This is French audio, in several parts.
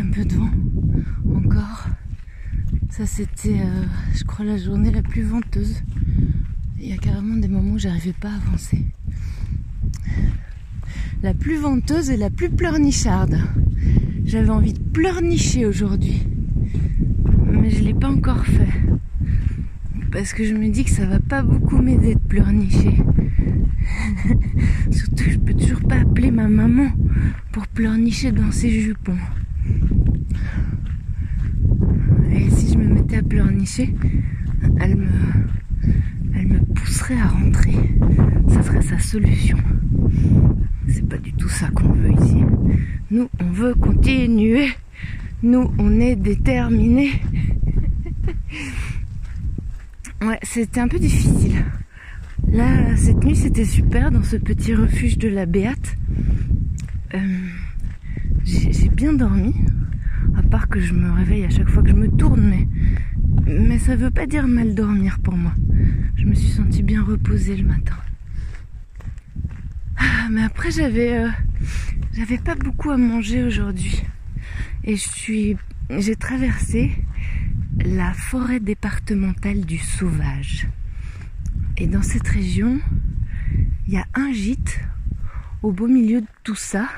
un peu de vent encore. Ça c'était, euh, je crois, la journée la plus venteuse. Il y a carrément des moments où j'arrivais pas à avancer. La plus venteuse et la plus pleurnicharde. J'avais envie de pleurnicher aujourd'hui. Mais je l'ai pas encore fait. Parce que je me dis que ça va pas beaucoup m'aider de pleurnicher. Surtout je peux toujours pas appeler ma maman pour pleurnicher dans ses jupons. Et si je me mettais à pleurnicher, elle me, elle me pousserait à rentrer. Ça serait sa solution. C'est pas du tout ça qu'on veut ici. Nous, on veut continuer. Nous, on est déterminés. ouais, c'était un peu difficile. Là, cette nuit, c'était super dans ce petit refuge de la Béate. Euh, j'ai bien dormi, à part que je me réveille à chaque fois que je me tourne, mais, mais ça veut pas dire mal dormir pour moi. Je me suis sentie bien reposée le matin. Ah, mais après, j'avais euh, j'avais pas beaucoup à manger aujourd'hui. Et je suis j'ai traversé la forêt départementale du Sauvage. Et dans cette région, il y a un gîte au beau milieu de tout ça,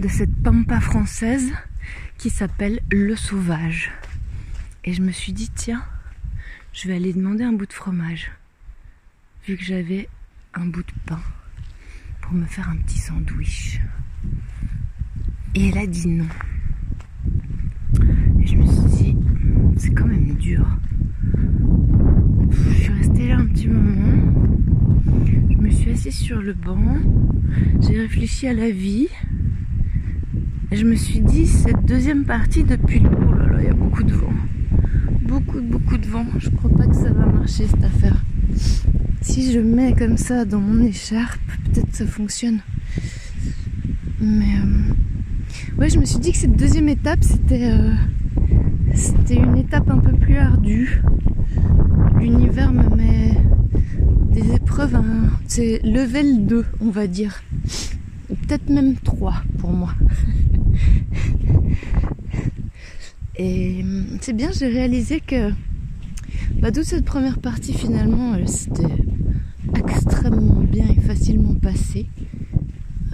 de cette pampa française qui s'appelle Le Sauvage. Et je me suis dit, tiens, je vais aller demander un bout de fromage, vu que j'avais un bout de pain, pour me faire un petit sandwich. Et elle a dit non. Et je me suis dit, c'est quand même dur. Je suis restée là un petit moment. Je me suis assise sur le banc. J'ai réfléchi à la vie. Et je me suis dit, cette deuxième partie depuis... Oh là là, il y a beaucoup de vent. Beaucoup, beaucoup de vent. Je crois pas que ça va marcher cette affaire. Si je mets comme ça dans mon écharpe, peut-être ça fonctionne. Mais... Euh, ouais, je me suis dit que cette deuxième étape, c'était... Euh, c'était une étape un peu plus ardue. L'univers me met des épreuves, hein. c'est level 2, on va dire. Peut-être même 3 pour moi. Et c'est bien, j'ai réalisé que bah, toute cette première partie finalement, c'était extrêmement bien et facilement passé.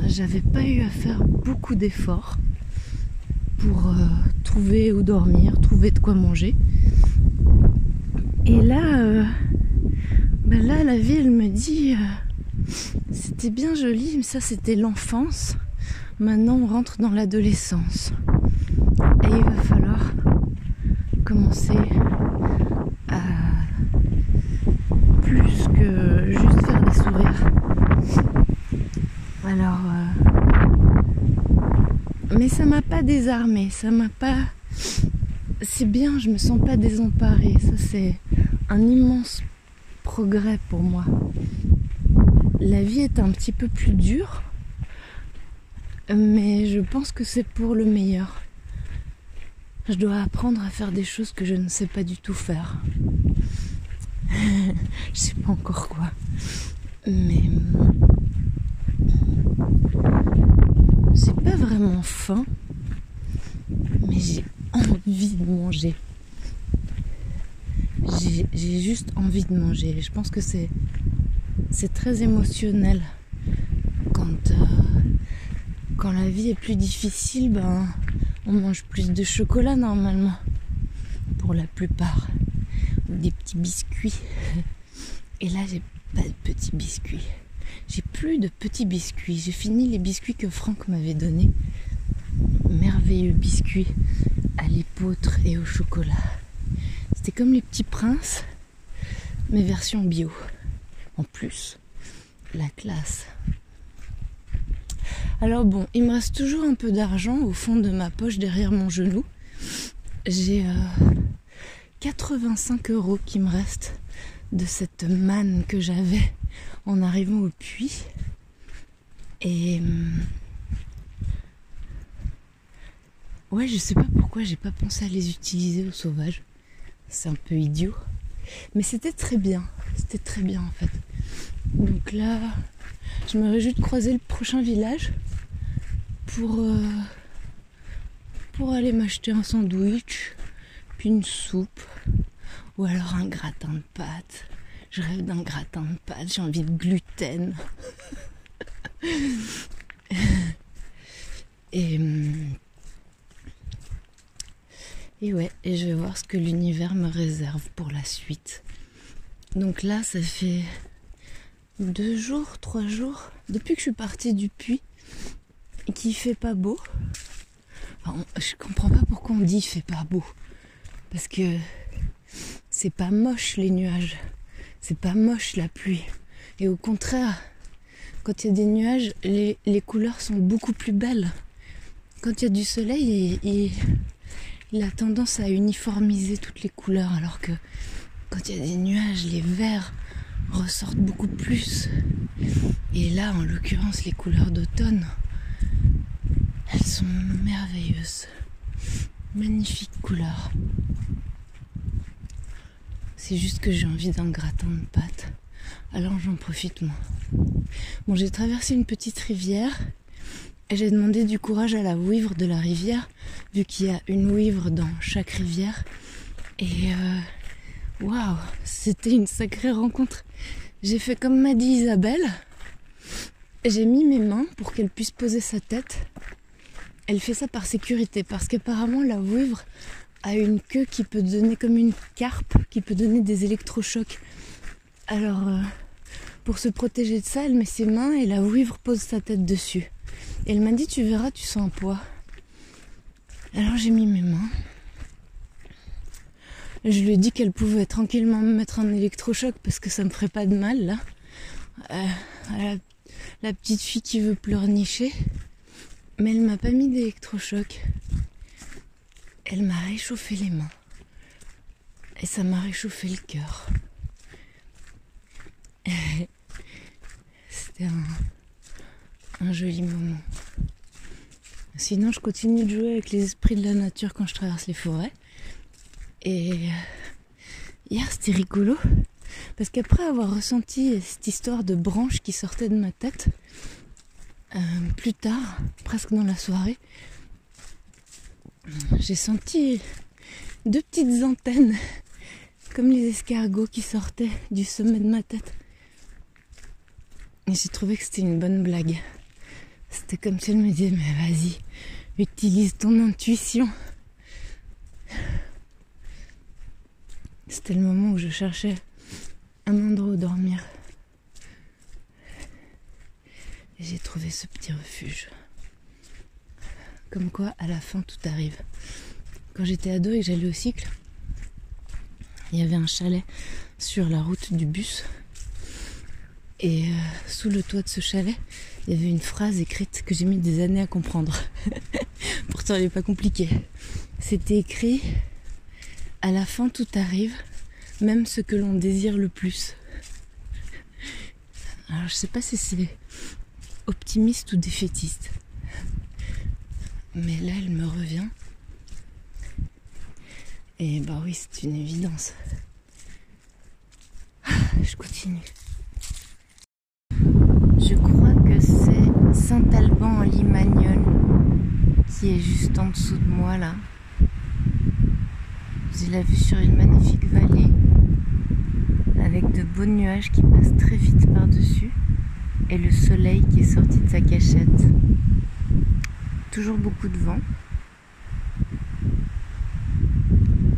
J'avais pas eu à faire beaucoup d'efforts pour euh, trouver où dormir, trouver de quoi manger. Et là, euh, ben là, la vie, elle me dit, euh, c'était bien joli, mais ça, c'était l'enfance. Maintenant, on rentre dans l'adolescence. Et il va falloir commencer à plus que juste faire des sourires. Alors, mais ça m'a pas désarmé, ça m'a pas. C'est bien, je me sens pas désemparée. Ça, c'est un immense progrès pour moi. La vie est un petit peu plus dure, mais je pense que c'est pour le meilleur. Je dois apprendre à faire des choses que je ne sais pas du tout faire. je sais pas encore quoi. Mais j'ai pas vraiment faim, mais j'ai envie de manger. J'ai juste envie de manger. Je pense que c'est c'est très émotionnel quand euh, quand la vie est plus difficile, ben on mange plus de chocolat normalement pour la plupart ou des petits biscuits. Et là j'ai pas de petits biscuits. J'ai plus de petits biscuits. J'ai fini les biscuits que Franck m'avait donnés. Merveilleux biscuits à l'épeautre et au chocolat. C'était comme les petits princes, mais version bio. En plus, la classe. Alors bon, il me reste toujours un peu d'argent au fond de ma poche derrière mon genou. J'ai 85 euh, euros qui me restent de cette manne que j'avais en arrivant au puits. Et hum, ouais, je sais pas pourquoi j'ai pas pensé à les utiliser au sauvage. C'est un peu idiot. Mais c'était très bien. C'était très bien en fait. Donc là, je me réjouis de croiser le prochain village pour, euh, pour aller m'acheter un sandwich, puis une soupe, ou alors un gratin de pâtes. Je rêve d'un gratin de pâtes, j'ai envie de gluten. et, hum, et ouais, et je vais voir ce que l'univers me réserve pour la suite. Donc là, ça fait deux jours, trois jours, depuis que je suis partie du puits, et qu'il fait pas beau. je comprends pas pourquoi on dit fait pas beau. Parce que c'est pas moche les nuages. C'est pas moche la pluie. Et au contraire, quand il y a des nuages, les, couleurs sont beaucoup plus belles. Quand il y a du soleil, il, il a tendance à uniformiser toutes les couleurs, alors que quand il y a des nuages, les verts ressortent beaucoup plus. Et là, en l'occurrence, les couleurs d'automne, elles sont merveilleuses. Magnifiques couleurs. C'est juste que j'ai envie d'un gratin de pâtes. Alors j'en profite moi. Bon, j'ai traversé une petite rivière et j'ai demandé du courage à la ouivre de la rivière, vu qu'il y a une ouivre dans chaque rivière. Et euh, waouh, c'était une sacrée rencontre. J'ai fait comme m'a dit Isabelle. J'ai mis mes mains pour qu'elle puisse poser sa tête. Elle fait ça par sécurité, parce qu'apparemment la ouivre a une queue qui peut donner comme une carpe, qui peut donner des électrochocs. Alors, euh, pour se protéger de ça, elle met ses mains et la ouivre pose sa tête dessus. Et elle m'a dit, tu verras, tu sens un poids. Alors j'ai mis mes mains. Je lui ai dit qu'elle pouvait tranquillement me mettre un électrochoc parce que ça me ferait pas de mal là. Euh, la, petite fille qui veut pleurnicher. Mais elle m'a pas mis d'électrochoc. Elle m'a réchauffé les mains. Et ça m'a réchauffé le cœur. C'était un, un joli moment. Sinon, je continue de jouer avec les esprits de la nature quand je traverse les forêts. Et euh, hier, c'était rigolo. Parce qu'après avoir ressenti cette histoire de branches qui sortait de ma tête, euh, plus tard, presque dans la soirée, j'ai senti deux petites antennes, comme les escargots qui sortaient du sommet de ma tête. Et j'ai trouvé que c'était une bonne blague. C'était comme si elle me disait, mais vas-y, utilise ton intuition. C'était le moment où je cherchais un endroit où dormir. Et j'ai trouvé ce petit refuge. Comme quoi, à la fin, tout arrive. Quand j'étais ado et que j'allais au cycle, il y avait un chalet sur la route du bus. Et euh, sous le toit de ce chalet, il y avait une phrase écrite que j'ai mis des années à comprendre. Pourtant, elle n'est pas compliquée. C'était écrit À la fin, tout arrive, même ce que l'on désire le plus. Alors, je sais pas si c'est optimiste ou défaitiste. Mais là, elle me revient. Et bah oui, c'est une évidence. Je continue. Je crois que c'est Saint-Alban en Limagnol qui est juste en dessous de moi là. J'ai la vue sur une magnifique vallée avec de beaux nuages qui passent très vite par-dessus et le soleil qui est sorti de sa cachette. Toujours beaucoup de vent.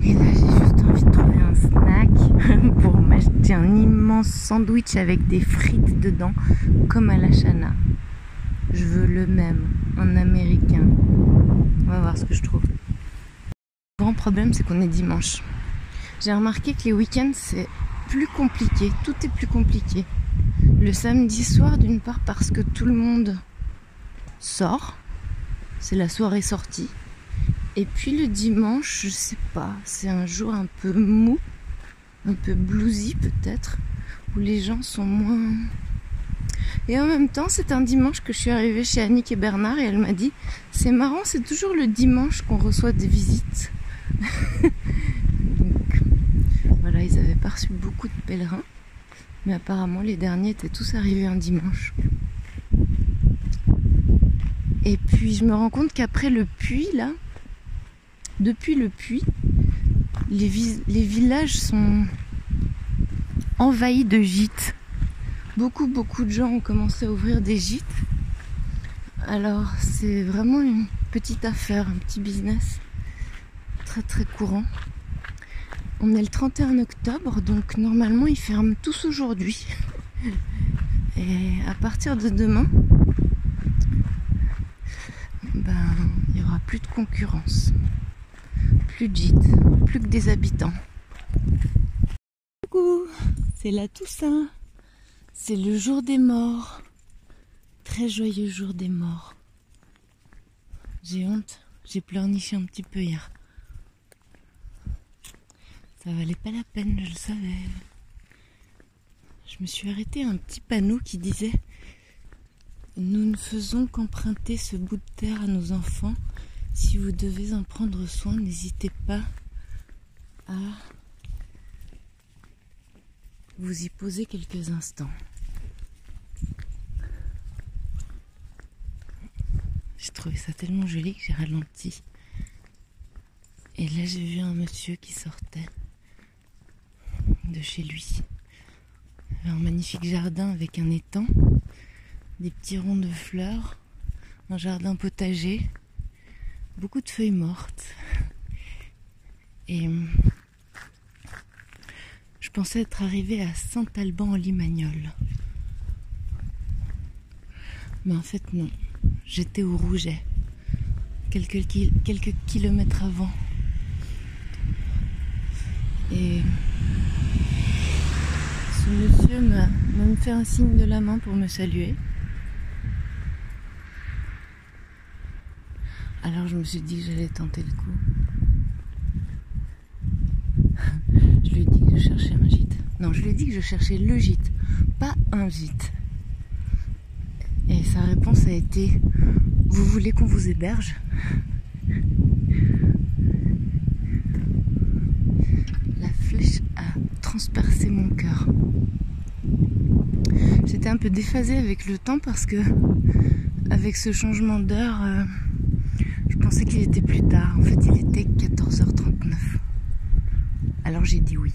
Et là, j'ai juste envie de trouver un snack pour m'acheter un immense sandwich avec des frites dedans, comme à la Chana. Je veux le même, en américain. On va voir ce que je trouve. Problème, c'est qu'on est dimanche. J'ai remarqué que les week-ends, c'est plus compliqué. Tout est plus compliqué. Le samedi soir, d'une part, parce que tout le monde sort. C'est la soirée sortie. Et puis le dimanche, je sais pas, c'est un jour un peu mou, un peu bluesy peut-être, où les gens sont moins. Et en même temps, c'est un dimanche que je suis arrivée chez Annick et Bernard et elle m'a dit C'est marrant, c'est toujours le dimanche qu'on reçoit des visites. Donc voilà, ils avaient pas beaucoup de pèlerins, mais apparemment les derniers étaient tous arrivés un dimanche. Et puis je me rends compte qu'après le puits là, depuis le puits, les villages sont envahis de gîtes. Beaucoup, beaucoup de gens ont commencé à ouvrir des gîtes. Alors, c'est vraiment une petite affaire, un petit business très courant. On est le 31 octobre, donc normalement ils ferment tous aujourd'hui. Et à partir de demain, ben, il n'y aura plus de concurrence. Plus de gîtes, plus que des habitants. Coucou, c'est la Toussaint. C'est le jour des morts. Très joyeux jour des morts. J'ai honte, j'ai pleurniché un petit peu hier. Ça valait pas la peine, je le savais. Je me suis arrêté à un petit panneau qui disait Nous ne faisons qu'emprunter ce bout de terre à nos enfants. Si vous devez en prendre soin, n'hésitez pas à vous y poser quelques instants. J'ai trouvé ça tellement joli que j'ai ralenti. Et là, j'ai vu un monsieur qui sortait de chez lui. un magnifique jardin avec un étang, des petits ronds de fleurs, un jardin potager, beaucoup de feuilles mortes. Et je pensais être arrivée à Saint-Alban en Limagnol. Mais en fait non, j'étais au Rouget, quelques, quelques kilomètres avant. Et ce monsieur m'a même fait un signe de la main pour me saluer. Alors je me suis dit que j'allais tenter le coup. je lui ai dit que je cherchais un gîte. Non, je lui ai dit que je cherchais le gîte, pas un gîte. Et sa réponse a été Vous voulez qu'on vous héberge? Transpercer mon cœur. J'étais un peu déphasée avec le temps parce que avec ce changement d'heure, euh, je pensais qu'il était plus tard. En fait, il était 14h39. Alors j'ai dit oui.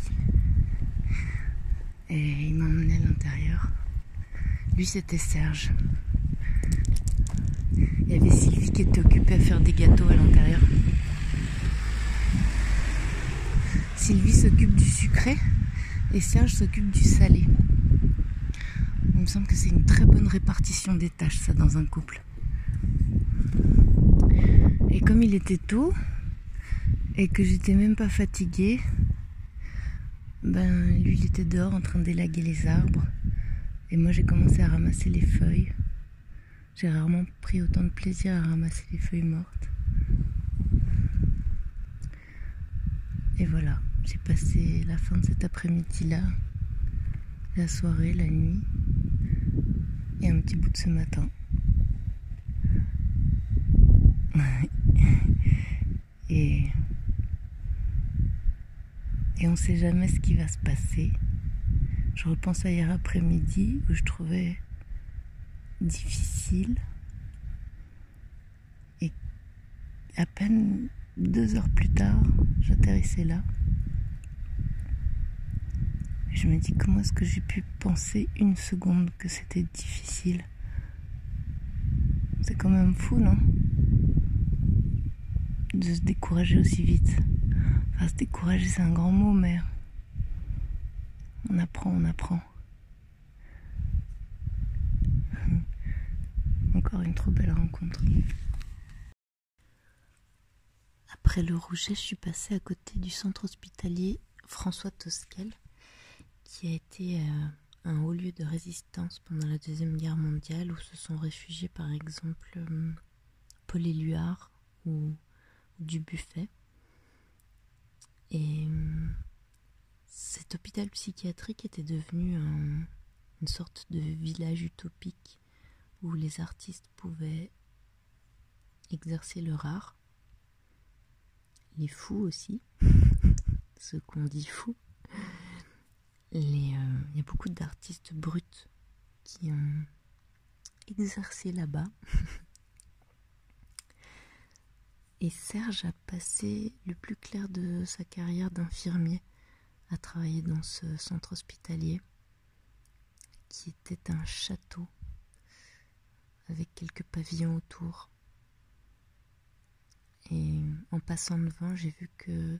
Et il m'a emmené à l'intérieur. Lui, c'était Serge. Il y avait Sylvie qui était occupée à faire des gâteaux à l'intérieur. Sylvie s'occupe du sucré et Serge s'occupe du salé. Me semble que c'est une très bonne répartition des tâches, ça, dans un couple. Et comme il était tôt, et que j'étais même pas fatiguée, ben lui il était dehors en train d'élaguer les arbres, et moi j'ai commencé à ramasser les feuilles. J'ai rarement pris autant de plaisir à ramasser les feuilles mortes. Et voilà. J'ai passé la fin de cet après-midi-là, la soirée, la nuit un petit bout de ce matin. et, et on sait jamais ce qui va se passer. Je repense à hier après-midi où je trouvais difficile et à peine deux heures plus tard, j'atterrissais là. Je me dis comment est-ce que j'ai pu penser une seconde que c'était difficile? C'est quand même fou, non? De se décourager aussi vite. Enfin, se décourager, c'est un grand mot, mais on apprend, on apprend. Encore une trop belle rencontre. Après le Rouget, je suis passée à côté du centre hospitalier François Tosquel qui a été euh, un haut lieu de résistance pendant la Deuxième Guerre mondiale où se sont réfugiés par exemple euh, Paul Éluard ou, du Buffet. Et euh, cet hôpital psychiatrique était devenu une sorte de village utopique où les artistes pouvaient exercer leur art, les fous aussi, ceux qu'on dit fous, euh, il y a beaucoup d'artistes bruts qui ont exercé là-bas. Et Serge a passé le plus clair de sa carrière d'infirmier à travailler dans ce centre hospitalier qui était un château avec quelques pavillons autour. Et en passant devant, j'ai vu que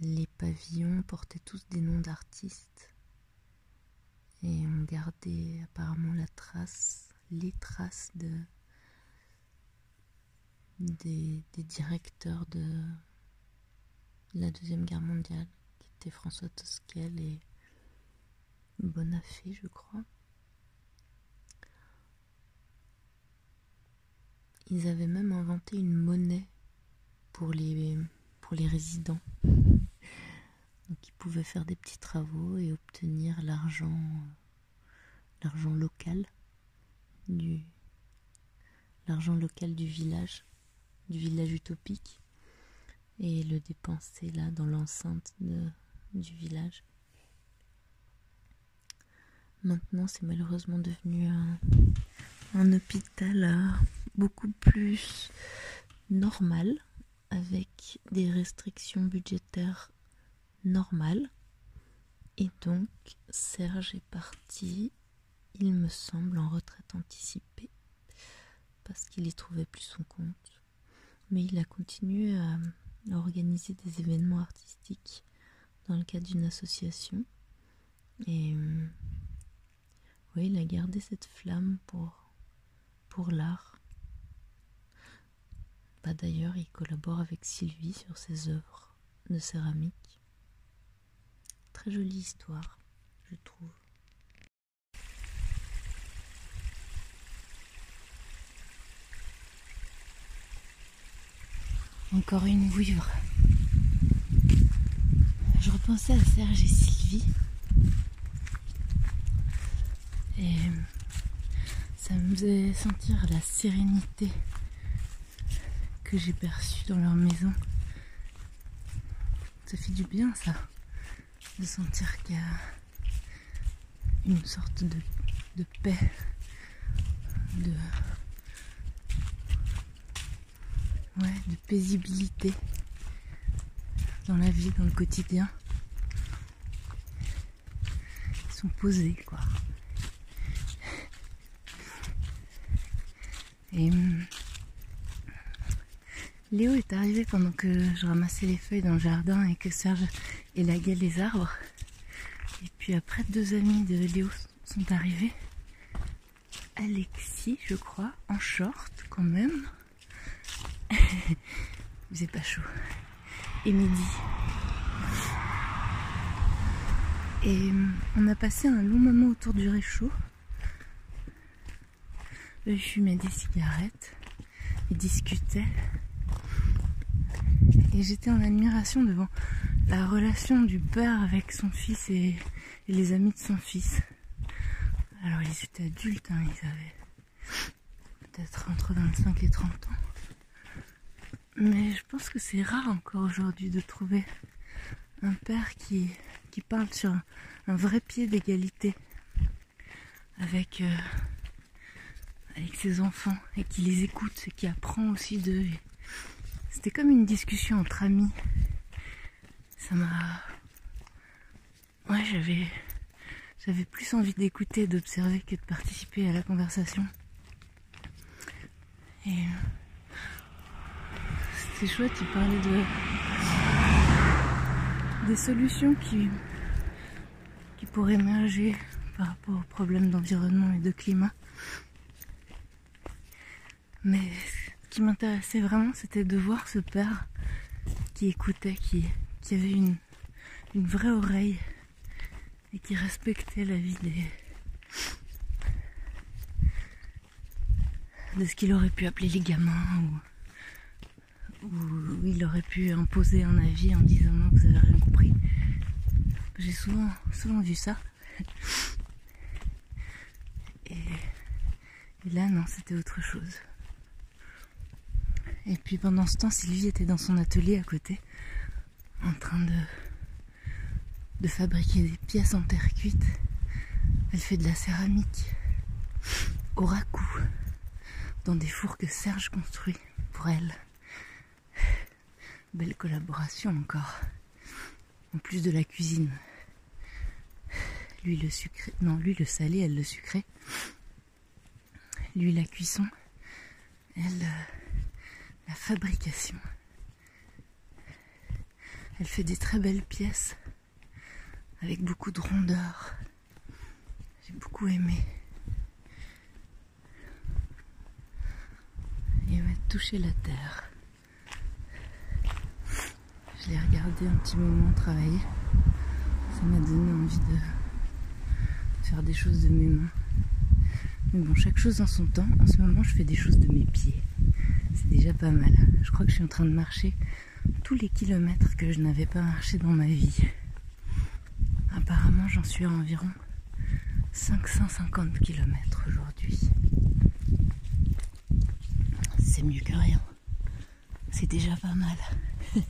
les pavillons portaient tous des noms d'artistes. Et on gardait apparemment la trace, les traces de, des, directeurs de la Deuxième Guerre mondiale, qui étaient François Tosquel et Bonafé, je crois. Ils avaient même inventé une monnaie pour les, pour les résidents. Donc ils pouvaient faire des petits travaux et obtenir l'argent l'argent local du l'argent local du village, du village utopique et le dépenser là dans l'enceinte du village. Maintenant, c'est malheureusement devenu un, hôpital euh, beaucoup plus normal avec des restrictions budgétaires normales. Et donc, Serge est parti, il me semble, en retraite anticipée, parce qu'il y trouvait plus son compte. Mais il a continué à, organiser des événements artistiques dans le cadre d'une association. Et oui, il a gardé cette flamme pour, pour l'art. Bah, d'ailleurs, il collabore avec Sylvie sur ses œuvres de céramique. Très jolie histoire, je trouve. Encore une vouivre. Je repensais à Serge et Sylvie. Et ça me faisait sentir la sérénité j'ai perçu dans leur maison. Ça fait du bien ça, de sentir qu'il y a une sorte de, de paix, de, ouais, de paisibilité dans la vie, dans le quotidien. Ils sont posés quoi. Et hum, Léo est arrivé pendant que je ramassais les feuilles dans le jardin et que Serge élaguait les arbres. Et puis après, deux amis de Léo sont arrivés. Alexis, je crois, en short quand même. Vous êtes pas chaud. Et midi. Et euh, on a passé un long moment autour du réchaud. Eux fumaient des cigarettes. Ils discutaient. Et j'étais en admiration devant la relation du père avec son fils et, les amis de son fils. Alors ils étaient adultes, hein, ils avaient peut-être entre 25 et 30 ans. Mais je pense que c'est rare encore aujourd'hui de trouver un père qui, qui parle sur un, vrai pied d'égalité avec, euh, avec ses enfants et qui les écoute et qui apprend aussi d'eux. C'était comme une discussion entre amis. Ça m'a. Ouais, j'avais. J'avais plus envie d'écouter, d'observer que de participer à la conversation. Et. C'était chouette, il parlait de. des solutions qui. qui pourraient émerger par rapport aux problèmes d'environnement et de climat. Mais qui m'intéressait vraiment, c'était de voir ce père qui écoutait, qui, qui avait une, vraie oreille et qui respectait la vie des, de ce qu'il aurait pu appeler les gamins ou, ou il aurait pu imposer un avis en disant non vous avez rien compris. J'ai souvent, souvent vu ça. et là non c'était autre chose. Et puis pendant ce temps, Sylvie était dans son atelier à côté, en train de, fabriquer des pièces en terre cuite. Elle fait de la céramique au raku, dans des fours que Serge construit pour elle. Belle collaboration encore. En plus de la cuisine. Lui le sucré. Non, lui le salé, elle le sucré. Lui la cuisson. Elle euh, la fabrication. Elle fait des très belles pièces avec beaucoup de rondeur. J'ai beaucoup aimé. Et va toucher la terre. Je l'ai regardé un petit moment travailler. Ça m'a donné envie de faire des choses de mes mains. Mais bon, chaque chose en son temps. En ce moment, je fais des choses de mes pieds. C'est déjà pas mal. Je crois que je suis en train de marcher tous les kilomètres que je n'avais pas marché dans ma vie. Apparemment, j'en suis à environ 550 km aujourd'hui. C'est mieux que rien. C'est déjà pas mal.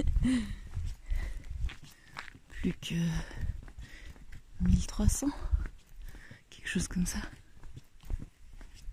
Plus que 1300, quelque chose comme ça.